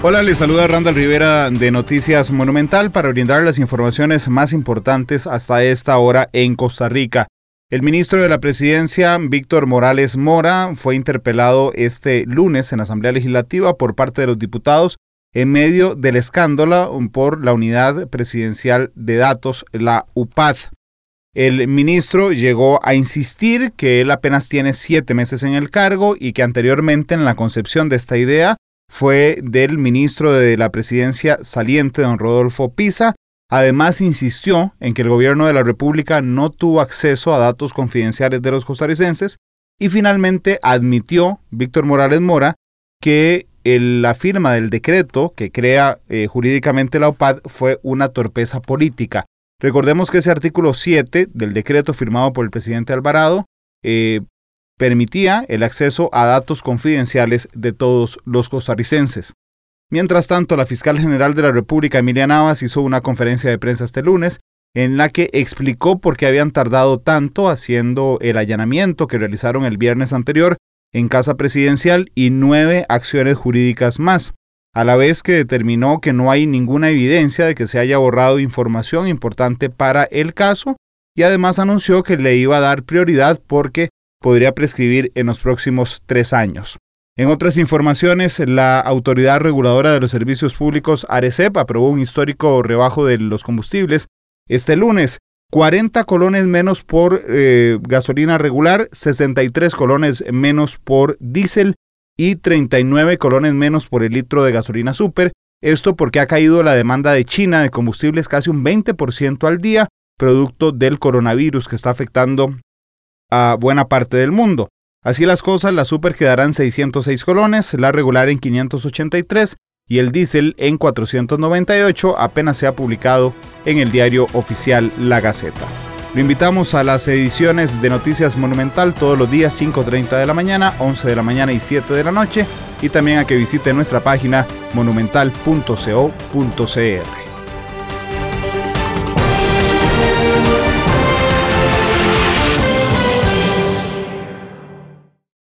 Hola, les saluda Randall Rivera de Noticias Monumental para brindar las informaciones más importantes hasta esta hora en Costa Rica. El ministro de la Presidencia, Víctor Morales Mora, fue interpelado este lunes en la Asamblea Legislativa por parte de los diputados en medio del escándalo por la Unidad Presidencial de Datos, la UPAD. El ministro llegó a insistir que él apenas tiene siete meses en el cargo y que anteriormente en la concepción de esta idea fue del ministro de la presidencia saliente, don Rodolfo Pisa. Además, insistió en que el gobierno de la República no tuvo acceso a datos confidenciales de los costarricenses y finalmente admitió Víctor Morales Mora que la firma del decreto que crea eh, jurídicamente la OPAD fue una torpeza política. Recordemos que ese artículo 7 del decreto firmado por el presidente Alvarado eh, permitía el acceso a datos confidenciales de todos los costarricenses. Mientras tanto, la fiscal general de la República, Emilia Navas, hizo una conferencia de prensa este lunes en la que explicó por qué habían tardado tanto haciendo el allanamiento que realizaron el viernes anterior en Casa Presidencial y nueve acciones jurídicas más, a la vez que determinó que no hay ninguna evidencia de que se haya borrado información importante para el caso y además anunció que le iba a dar prioridad porque podría prescribir en los próximos tres años. En otras informaciones, la Autoridad Reguladora de los Servicios Públicos, ARECEP, aprobó un histórico rebajo de los combustibles este lunes. 40 colones menos por eh, gasolina regular, 63 colones menos por diésel y 39 colones menos por el litro de gasolina super. Esto porque ha caído la demanda de China de combustibles casi un 20% al día, producto del coronavirus que está afectando a buena parte del mundo. Así las cosas, la super quedará en 606 colones, la regular en 583 y el diésel en 498 apenas se ha publicado en el diario oficial La Gaceta. Lo invitamos a las ediciones de Noticias Monumental todos los días 5.30 de la mañana, 11 de la mañana y 7 de la noche y también a que visite nuestra página monumental.co.cr.